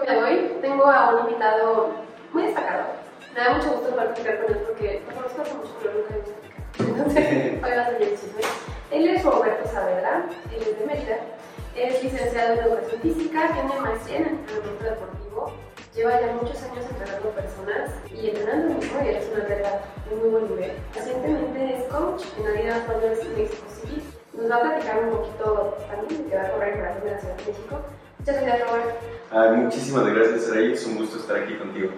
de hoy tengo a un invitado muy destacado. Me da mucho gusto platicar con él porque lo conozco hace mucho, pero nunca he Entonces, hoy va a salir el chisme. Él es Roberto Saavedra, él es de Mérida, es licenciado en Educación Física, tiene maestría en entrenamiento deportivo, lleva ya muchos años entrenando personas y entrenando mismo y es una atleta de muy buen nivel. Recientemente es coach en Adidas Runners Mexico City. Nos va a platicar un poquito también de que va a correr de la Ciudad de México. Muchas gracias, Robert. Ah, muchísimas gracias, Araí. Es un gusto estar aquí contigo.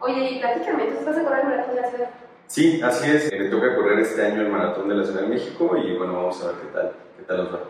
Oye, y platícame, ¿tú estás a correr el maratón de la ciudad? Sí, así es. Me toca correr este año el maratón de la Ciudad de México y bueno, vamos a ver qué tal, qué tal nos va.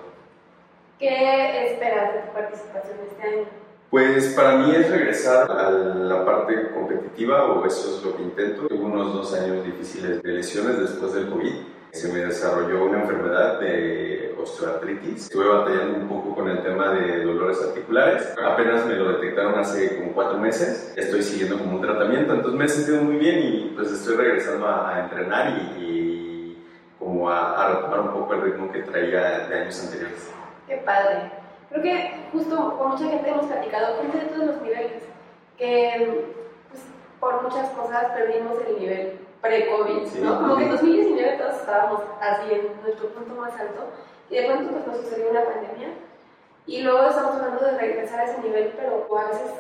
¿Qué esperas de tu participación este año? Pues para mí es regresar a la parte competitiva o eso es lo que intento. Tuve unos dos años difíciles de lesiones después del COVID. Se me desarrolló una enfermedad de osteoartritis. Estuve batallando un poco con el tema de dolores articulares. Apenas me lo detectaron hace como cuatro meses. Estoy siguiendo como un tratamiento, entonces me he sentido muy bien y pues estoy regresando a, a entrenar y, y como a, a retomar un poco el ritmo que traía de años anteriores. Qué padre. Creo que justo con mucha gente hemos platicado, gente de todos los niveles, que pues, por muchas cosas perdimos el nivel pre-COVID, Sí. ¿no? Como que en 2019 todos estábamos así en nuestro punto más alto y de pronto pues nos sucedió una pandemia y luego estamos hablando de regresar a ese nivel, pero a veces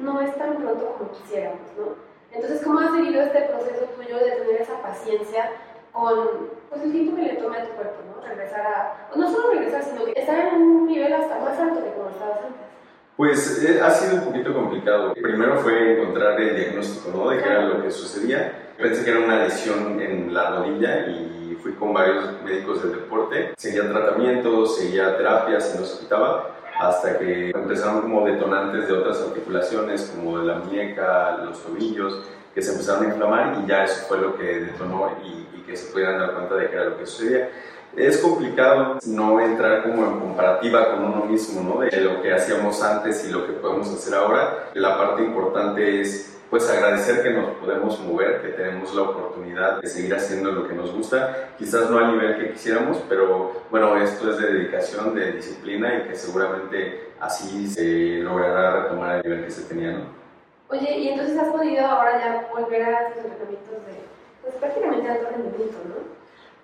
no es tan pronto como quisiéramos, ¿no? Entonces, ¿cómo has vivido este proceso tuyo de tener esa paciencia con pues, el tiempo que le toma a tu cuerpo, ¿no? Regresar a, o no solo regresar, sino que estar en un nivel hasta más alto de como estabas antes. Pues eh, ha sido un poquito complicado. Primero fue encontrar el diagnóstico, ¿no? De qué era lo que sucedía. Pensé que era una lesión en la rodilla y fui con varios médicos del deporte. Seguía tratamientos, seguía terapias y no se quitaba hasta que empezaron como detonantes de otras articulaciones como la muñeca, los tobillos, que se empezaron a inflamar y ya eso fue lo que detonó y, y que se pudieran dar cuenta de qué era lo que sucedía. Es complicado no entrar como en comparativa con uno mismo, ¿no? De lo que hacíamos antes y lo que podemos hacer ahora. La parte importante es pues agradecer que nos podemos mover, que tenemos la oportunidad de seguir haciendo lo que nos gusta, quizás no al nivel que quisiéramos, pero bueno, esto es de dedicación, de disciplina y que seguramente así se logrará retomar el nivel que se tenía, ¿no? Oye, y entonces has podido ahora ya volver a tus entrenamientos de, pues prácticamente alto rendimiento, ¿no?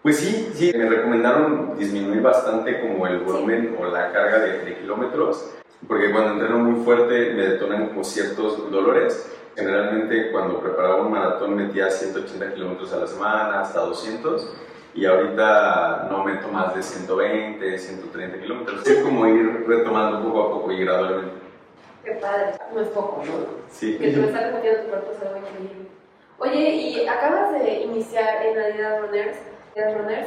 Pues sí, sí, me recomendaron disminuir bastante como el volumen o la carga de, de kilómetros, porque cuando entreno muy fuerte me detonan como ciertos dolores. Generalmente cuando preparaba un maratón metía 180 kilómetros a la semana, hasta 200, y ahorita no meto más de 120, 130 kilómetros. Es como ir retomando poco a poco y gradualmente. Qué padre, no es poco, ¿no? Sí. Que te lo está repitiendo tu cuerpo es algo increíble. Oye, y acabas de iniciar en Adidas Runners.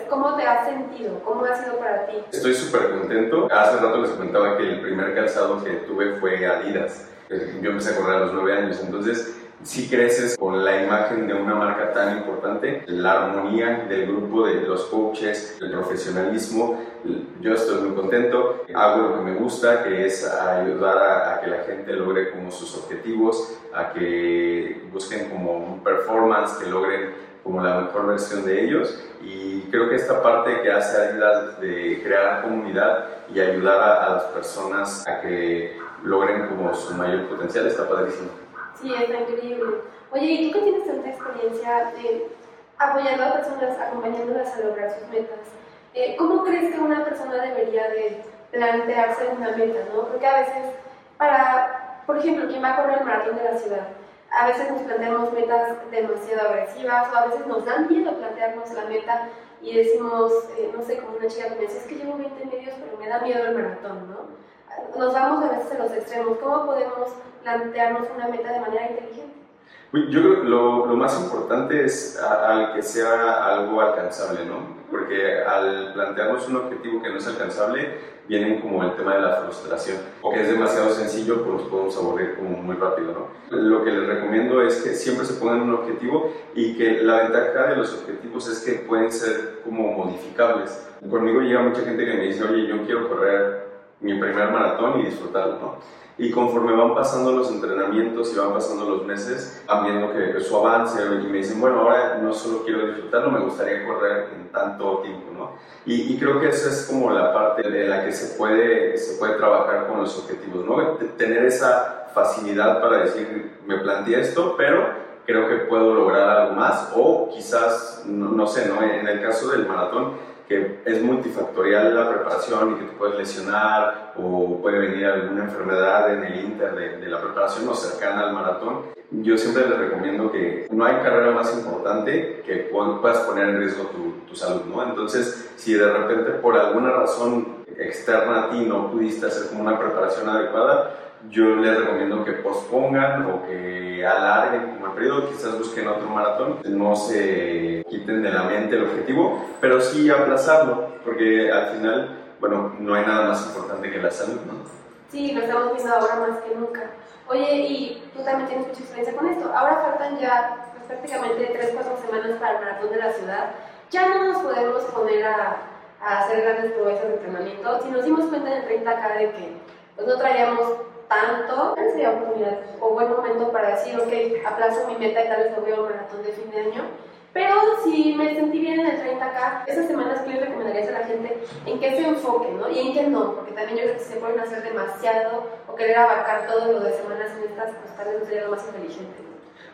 ¿Cómo te has sentido? ¿Cómo ha sido para ti? Estoy súper contento. Hace rato les comentaba que el primer calzado que tuve fue Adidas. Yo empecé a correr a los 9 años, entonces si creces con la imagen de una marca tan importante, la armonía del grupo, de los coaches, el profesionalismo, yo estoy muy contento, hago lo que me gusta, que es ayudar a, a, que la gente logre como sus objetivos, a que busquen como un performance, que logren como la mejor versión de ellos y creo que esta parte que hace Adidas de crear comunidad y ayudar a, a las personas a que logren como su mayor potencial está padrísimo. Sí, está increíble. Oye, ¿y tú que tienes tanta experiencia de apoyando a personas, acompañándolas a lograr sus metas? Eh, ¿Cómo crees que una persona debería de plantearse una meta, no? Porque a veces, para, por ejemplo, quien va a correr el maratón de la ciudad, a veces nos planteamos metas demasiado agresivas o a veces nos dan miedo plantearnos la meta y decimos, eh, no sé, como una chica que me dice, es que llevo 20 medios, pero me da miedo el maratón, ¿no? Nos vamos a veces a los extremos. ¿Cómo podemos plantearnos una meta de manera inteligente? Yo creo que lo, lo más importante es al que sea algo alcanzable, ¿no? Porque al plantearnos un objetivo que no es alcanzable, viene como el tema de la frustración. O que es demasiado sencillo, pues nos podemos aburrir como muy rápido, ¿no? Lo que les recomiendo es que siempre se pongan un objetivo y que la ventaja de los objetivos es que pueden ser como modificables. Conmigo llega mucha gente que me dice, oye, yo quiero correr mi primer maratón y disfrutarlo, ¿no? Y conforme van pasando los entrenamientos y van pasando los meses, van viendo que su avance y me dicen, bueno, ahora no solo quiero disfrutarlo, me gustaría correr en tanto tiempo, ¿no? Y, y, creo que esa es como la parte de la que se puede, se puede trabajar con los objetivos, ¿no? Tener esa facilidad para decir, me planteé esto, pero creo que puedo lograr algo más o quizás, no, no sé, ¿no? En el caso del maratón, que es multifactorial la preparación y que te puedes lesionar o puede venir alguna enfermedad en el inter de, la preparación o cercana al maratón, yo siempre les recomiendo que no hay carrera más importante que puedas poner en riesgo tu, tu salud, ¿no? Entonces, si de repente por alguna razón externa a ti no pudiste hacer como una preparación adecuada, yo les recomiendo que pospongan o que alarguen como el periodo, quizás busquen otro maratón, no se quiten de la mente el objetivo, pero sí aplazarlo, porque al final, bueno, no hay nada más importante que la salud, ¿no? Sí, lo estamos viendo ahora más que nunca. Oye, y tú también tienes mucha experiencia con esto. Ahora faltan ya pues, prácticamente 3-4 semanas para el maratón de la ciudad. Ya no nos podemos poner a, a hacer grandes proezas de entrenamiento. Si nos dimos cuenta en el 30K de que pues, no traíamos tanto, sería oportunidad o buen momento para decir, ok, aplazo mi meta y tal vez lo veo un maratón de fin de año. Pero si me sentí bien en el 30K, esas semanas que les recomendarías a la gente en qué se enfoque, ¿no? Y en qué no, porque también yo creo que se pueden hacer demasiado o querer abarcar todo lo de semanas en estas, pues tal vez no sería lo más inteligente.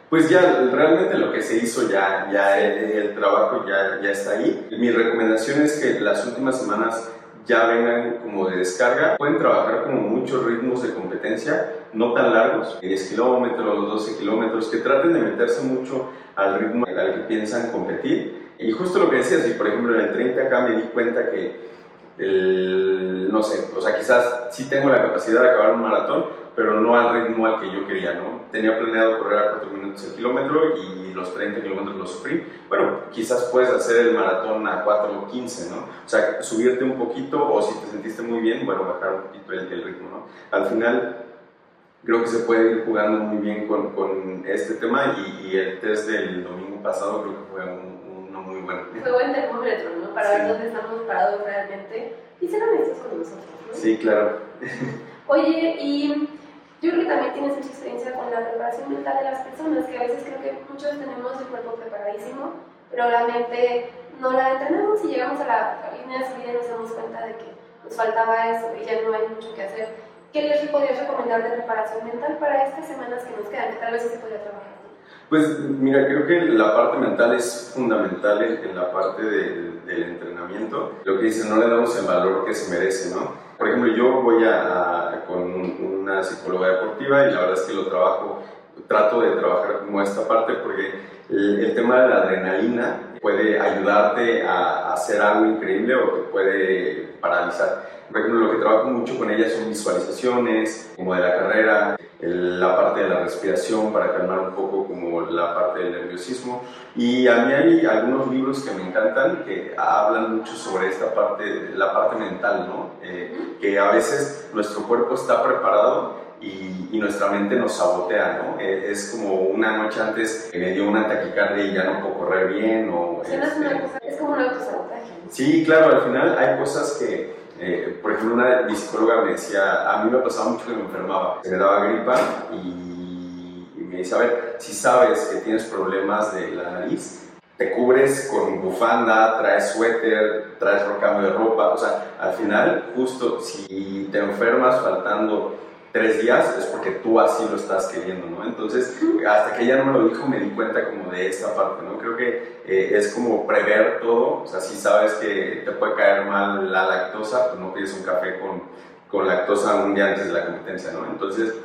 Pues ya realmente lo que se hizo ya, ya el, el, trabajo ya, ya está ahí. Mi recomendación es que las últimas semanas ya vengan como de descarga. Pueden trabajar como muchos ritmos de competencia, no tan largos, 10 kilómetros, 12 kilómetros, que traten de meterse mucho al ritmo al que piensan competir. Y justo lo que decías, si por ejemplo en el 30 acá me di cuenta que el, no sé, o sea, quizás sí tengo la capacidad de acabar un maratón, pero no al ritmo al que yo quería, ¿no? Tenía planeado correr a 4 minutos el kilómetro y los 30 kilómetros los sufrí. Bueno, quizás puedes hacer el maratón a 4 o 15, ¿no? O sea, subirte un poquito o si te sentiste muy bien, bueno, bajar un poquito el, el ritmo, ¿no? Al final, creo que se puede ir jugando muy bien con, con este tema y, y, el test del domingo pasado creo que fue un, uno muy bueno. Fue buen termómetro, ¿no? Para ver dónde estamos parados realmente y ser honestos con nosotros, ¿no? Sí, claro. Oye, y yo creo que también tienes mucha experiencia con la preparación mental de las personas, que a veces creo que muchos tenemos el cuerpo preparadísimo, pero la mente no la entrenamos y llegamos a la línea de salida y nos damos cuenta de que nos faltaba eso y ya no hay mucho que hacer. ¿Qué les podrías recomendar de preparación mental para estas semanas que nos quedan, que tal vez se podría trabajar? Pues mira, creo que la parte mental es fundamental en, la parte de, del entrenamiento. Lo que dices, no le damos el valor que se merece, ¿no? Por ejemplo, yo voy a, con una psicóloga deportiva y la verdad es que lo trabajo, trato de trabajar como esta parte porque el, tema de la adrenalina puede ayudarte a, hacer algo increíble o te puede paralizar. Por ejemplo, lo que trabajo mucho con ella son visualizaciones, como de la carrera, la parte de la respiración para calmar un poco como la parte del nerviosismo. Y a mí hay algunos libros que me encantan que hablan mucho sobre esta parte, la parte mental, ¿no? Eh, que a veces nuestro cuerpo está preparado y, y, nuestra mente nos sabotea, ¿no? Eh, es como una noche antes me dio una taquicardia y ya no puedo correr bien o... Este, es como un autosabotaje. Sí, claro, al final hay cosas que eh, por ejemplo, una mi psicóloga me decía, a mí me pasaba mucho que me enfermaba, se me daba gripa y, y me dice, a ver, si sabes que tienes problemas de la nariz, te cubres con bufanda, traes suéter, traes cambio de ropa, o sea, al final, justo si te enfermas faltando tres días es porque tú así lo estás queriendo, ¿no? Entonces, hasta que ella no me lo dijo, me di cuenta como de esta parte, ¿no? Creo que eh, es como prever todo, o sea, si sabes que te puede caer mal la lactosa, pues no pides un café con, con lactosa un día antes de la competencia, ¿no? Entonces,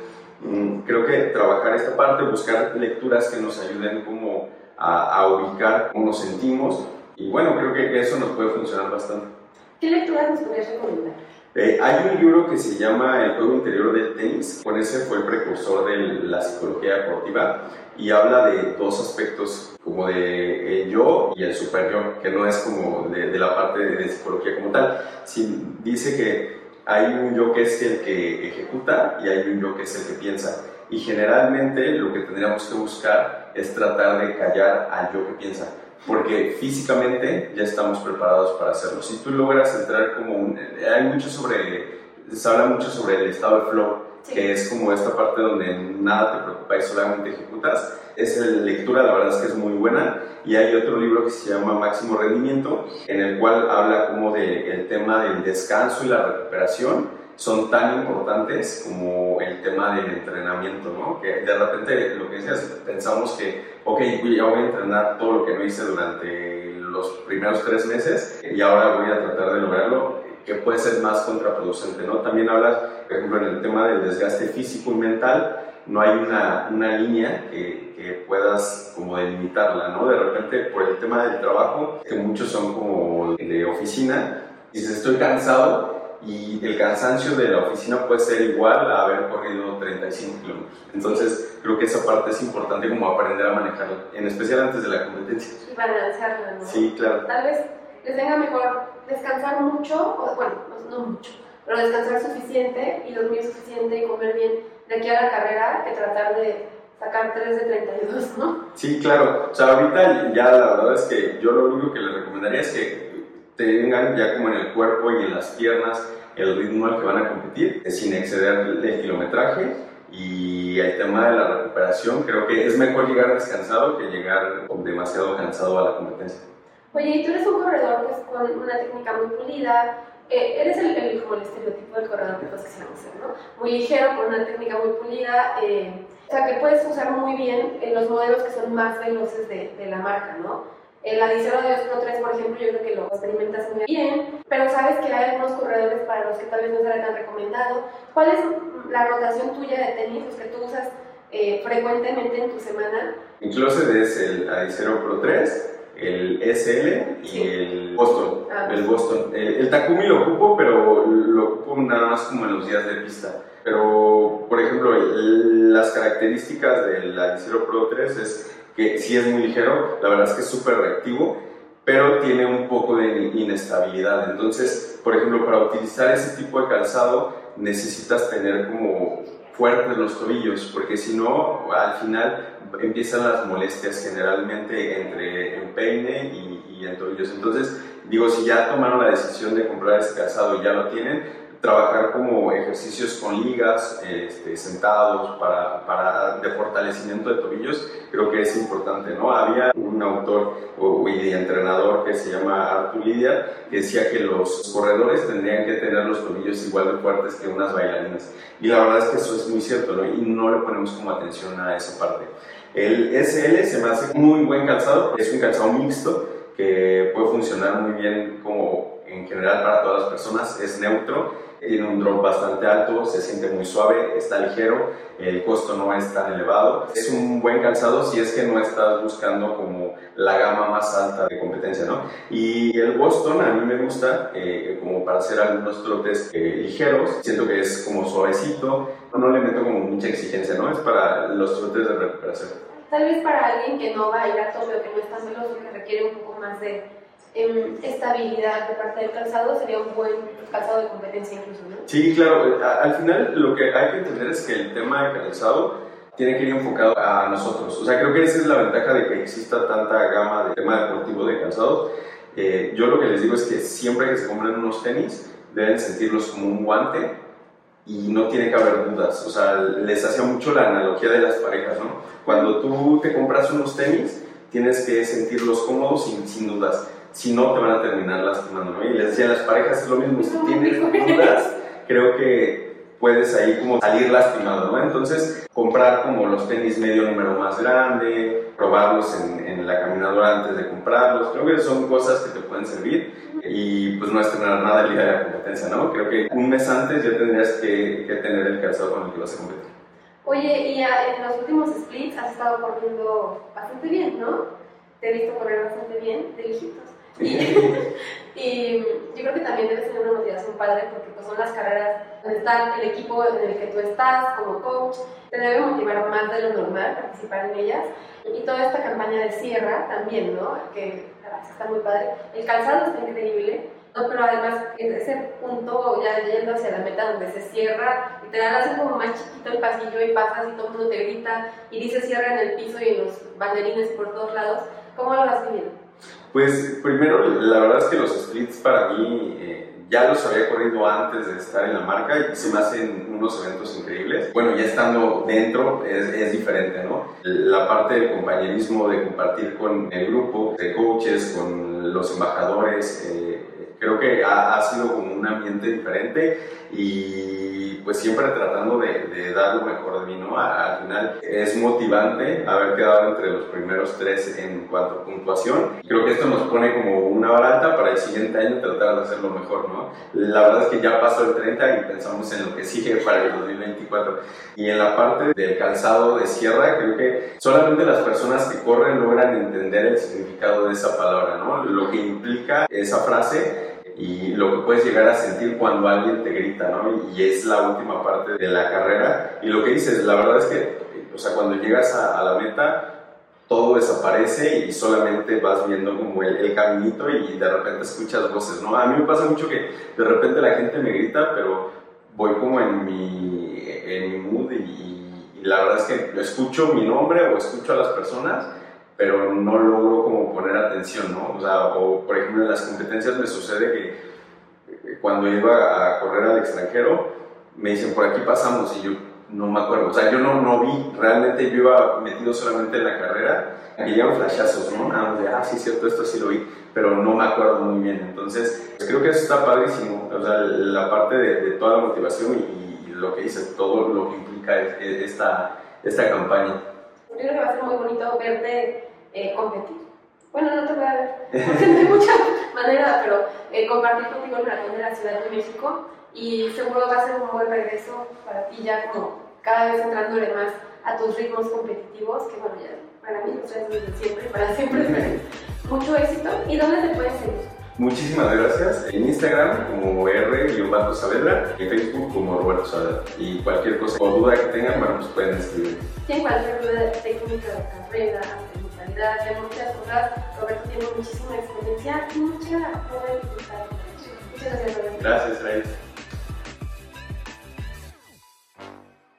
mm, creo que trabajar esta parte, buscar lecturas que nos ayuden como a, a ubicar cómo nos sentimos, y bueno, creo que eso nos puede funcionar bastante. ¿Qué lecturas nos podrías recomendar? Eh, hay un libro que se llama El juego interior del tenis, con ese fue el precursor de la psicología deportiva y habla de dos aspectos como de el yo y el super yo, que no es como de, de la parte de, de, psicología como tal. Sí, dice que hay un yo que es el que ejecuta y hay un yo que es el que piensa. Y generalmente lo que tendríamos que buscar es tratar de callar al yo que piensa porque físicamente ya estamos preparados para hacerlo. Si tú logras entrar como un... Hay mucho sobre se habla mucho sobre el estado de flow, que es como esta parte donde nada te preocupa y solamente ejecutas. Esa lectura, la verdad es que es muy buena. Y hay otro libro que se llama Máximo Rendimiento, en el cual habla como del tema del descanso y la recuperación son tan importantes como el tema del entrenamiento, ¿no? Que de repente, lo que decías, pensamos que, ok, ya voy a entrenar todo lo que no hice durante los primeros tres meses y ahora voy a tratar de lograrlo, que puede ser más contraproducente, ¿no? También hablas, por ejemplo, en el tema del desgaste físico y mental, no hay una, una línea que, que, puedas como delimitarla, ¿no? De repente, por el tema del trabajo, que muchos son como de oficina, dices, estoy cansado, y el cansancio de la oficina puede ser igual a haber corrido 35 kilómetros. Entonces, creo que esa parte es importante como aprender a manejarla, en especial antes de la competencia. Y balancearla, ¿no? Sí, claro. Tal vez les venga mejor descansar mucho, o bueno, no mucho, pero descansar suficiente y dormir suficiente y comer bien de aquí a la carrera que tratar de sacar 3 de 32, ¿no? Sí, claro. O sea, ahorita ya la verdad es que yo lo único que les recomendaría es que tengan ya como en el cuerpo y en las piernas el ritmo al que van a competir, sin exceder el kilometraje. Y el tema de la recuperación, creo que es mejor llegar descansado que llegar demasiado cansado a la competencia. Oye, y tú eres un corredor pues, con una técnica muy pulida, eh, eres el, el, como el estereotipo del corredor que todos quisiéramos ser, ¿no? Muy ligero, con una técnica muy pulida, eh, o sea, que puedes usar muy bien en los modelos que son más veloces de, de la marca, ¿no? El Adicero de 3, por ejemplo, yo creo que lo experimentas muy bien, pero sabes que hay algunos corredores para los que tal vez no será tan recomendado. ¿Cuál es la rotación tuya de tenis, los que tú usas eh, frecuentemente en tu semana? Mi closet es el Adicero Pro 3, el SL y el Boston. Ah, el Boston. El, Takumi lo ocupo, pero lo ocupo nada más como en los días de pista. Pero, por ejemplo, las características del Adicero Pro 3 es que sí es muy ligero, la verdad es que es súper reactivo, pero tiene un poco de inestabilidad. Entonces, por ejemplo, para utilizar ese tipo de calzado necesitas tener como fuertes los tobillos, porque si no, al final empiezan las molestias generalmente entre empeine y, y en tobillos. Entonces, digo, si ya tomaron la decisión de comprar ese calzado y ya lo tienen, trabajar como ejercicios con ligas, este, sentados, para, para, de fortalecimiento de tobillos, creo que es importante, ¿no? Había un autor y entrenador que se llama Artur Lidia, que decía que los corredores tendrían que tener los tobillos igual de fuertes que unas bailarinas. Y la verdad es que eso es muy cierto, ¿no? Y no le ponemos como atención a esa parte. El SL se me hace muy buen calzado, es un calzado mixto que puede funcionar muy bien como en general para todas las personas, es neutro tiene un drop bastante alto, se siente muy suave, está ligero, el costo no es tan elevado. Es un buen calzado si es que no estás buscando como la gama más alta de competencia, ¿no? Y el Boston a mí me gusta eh, como para hacer algunos trotes eh, ligeros, siento que es como suavecito, no le meto como mucha exigencia, ¿no? Es para los trotes de recuperación. Tal vez para alguien que no va a ir a tope o que no es tan veloz, que requiere un poco más de estabilidad de parte del calzado sería un buen calzado de competencia incluso, ¿no? Sí, claro. Al final lo que hay que entender es que el tema de calzado tiene que ir enfocado a nosotros. O sea, creo que esa es la ventaja de que exista tanta gama de tema deportivo de calzados. Eh, yo lo que les digo es que siempre que se compren unos tenis, deben sentirlos como un guante y no tiene que haber dudas. O sea, les hacía mucho la analogía de las parejas, ¿no? Cuando tú te compras unos tenis, tienes que sentirlos cómodos sin, sin dudas si no te van a terminar lastimando, ¿no? Y les decía, las parejas es lo mismo, si tienes dudas, creo que puedes ahí como salir lastimado, ¿no? Entonces, comprar como los tenis medio número más grande, probarlos en, en, la caminadora antes de comprarlos, creo que son cosas que te pueden servir y pues no estrenar nada el día de la competencia, ¿no? Creo que un mes antes ya tendrías que, que tener el calzado con el que vas a competir. Oye, y en los últimos splits has estado corriendo bastante bien, ¿no? Te he visto correr bastante bien, de lejitos. Y, yo creo que también debes tener una motivación padre porque pues, son las carreras donde está el equipo en el que tú estás como coach, te debe motivar más de lo normal participar en ellas. Y toda esta campaña de sierra también, ¿no? Que está muy padre. El calzado está increíble. No, pero además en ese punto ya yendo hacia la meta donde se cierra, literal hace como más chiquito el pasillo y pasas y todo el mundo te grita y dice cierra en el piso y en los banderines por todos lados. ¿Cómo lo vas viviendo? Pues primero, la verdad es que los splits para mí, eh, ya los había corrido antes de estar en la marca y se me hacen unos eventos increíbles. Bueno, ya estando dentro es, diferente, ¿no? La parte del compañerismo, de compartir con el grupo de coaches, con los embajadores, eh, creo que ha, ha, sido como un ambiente diferente y pues siempre tratando de, de dar lo mejor de mí, ¿no? Al final es motivante haber quedado entre los primeros tres en cuanto a puntuación. Creo que esto nos pone como una barata para el siguiente año tratar de hacerlo mejor, ¿no? La verdad es que ya pasó el 30 y pensamos en lo que sigue para el 2024. Y en la parte del calzado de sierra, creo que solamente las personas que corren logran entender el significado de esa palabra, ¿no? Lo que implica esa frase lo que puedes llegar a sentir cuando alguien te grita, ¿no? Y es la última parte de la carrera. Y lo que dices, la verdad es que, o sea, cuando llegas a, a la meta, todo desaparece y solamente vas viendo como el, el, caminito y de repente escuchas voces, ¿no? A mí me pasa mucho que de repente la gente me grita, pero voy como en mi, en mi mood y, y la verdad es que escucho mi nombre o escucho a las personas pero no logro como poner atención, ¿no? O sea, o por ejemplo en las competencias me sucede que cuando iba a correr al extranjero, me dicen, por aquí pasamos y yo no me acuerdo, o sea, yo no, no vi, realmente yo iba metido solamente en la carrera, y llegan flashazos, ¿no? Más de, ah, sí, cierto, esto sí lo vi, pero no me acuerdo muy bien, entonces, pues creo que eso está padrísimo, o sea, la parte de, de toda la motivación y, y, lo que dice, todo lo que implica esta, esta campaña. Yo creo que va a ser muy bonito verte eh, competir. Bueno, no te voy a ver, porque no hay mucha manera, pero eh, compartir contigo el maratón de la Ciudad de México y seguro va a ser un buen regreso para ti ya como cada vez entrándole más a tus ritmos competitivos, que bueno, ya para mí lo sabes desde siempre, para siempre mucho éxito. ¿Y dónde te puedes seguir? Muchísimas gracias. En Instagram como R-Saavedra, en Facebook como Roberto Saavedra. Y cualquier cosa o duda que tengan, bueno, pues pueden escribir. Sí, cualquier duda técnica carrera, mentalidad, de muchas cosas, Roberto tiene muchísima experiencia y mucha buena dificultad. Muchas gracias, Roberto. Gracias, Raíz.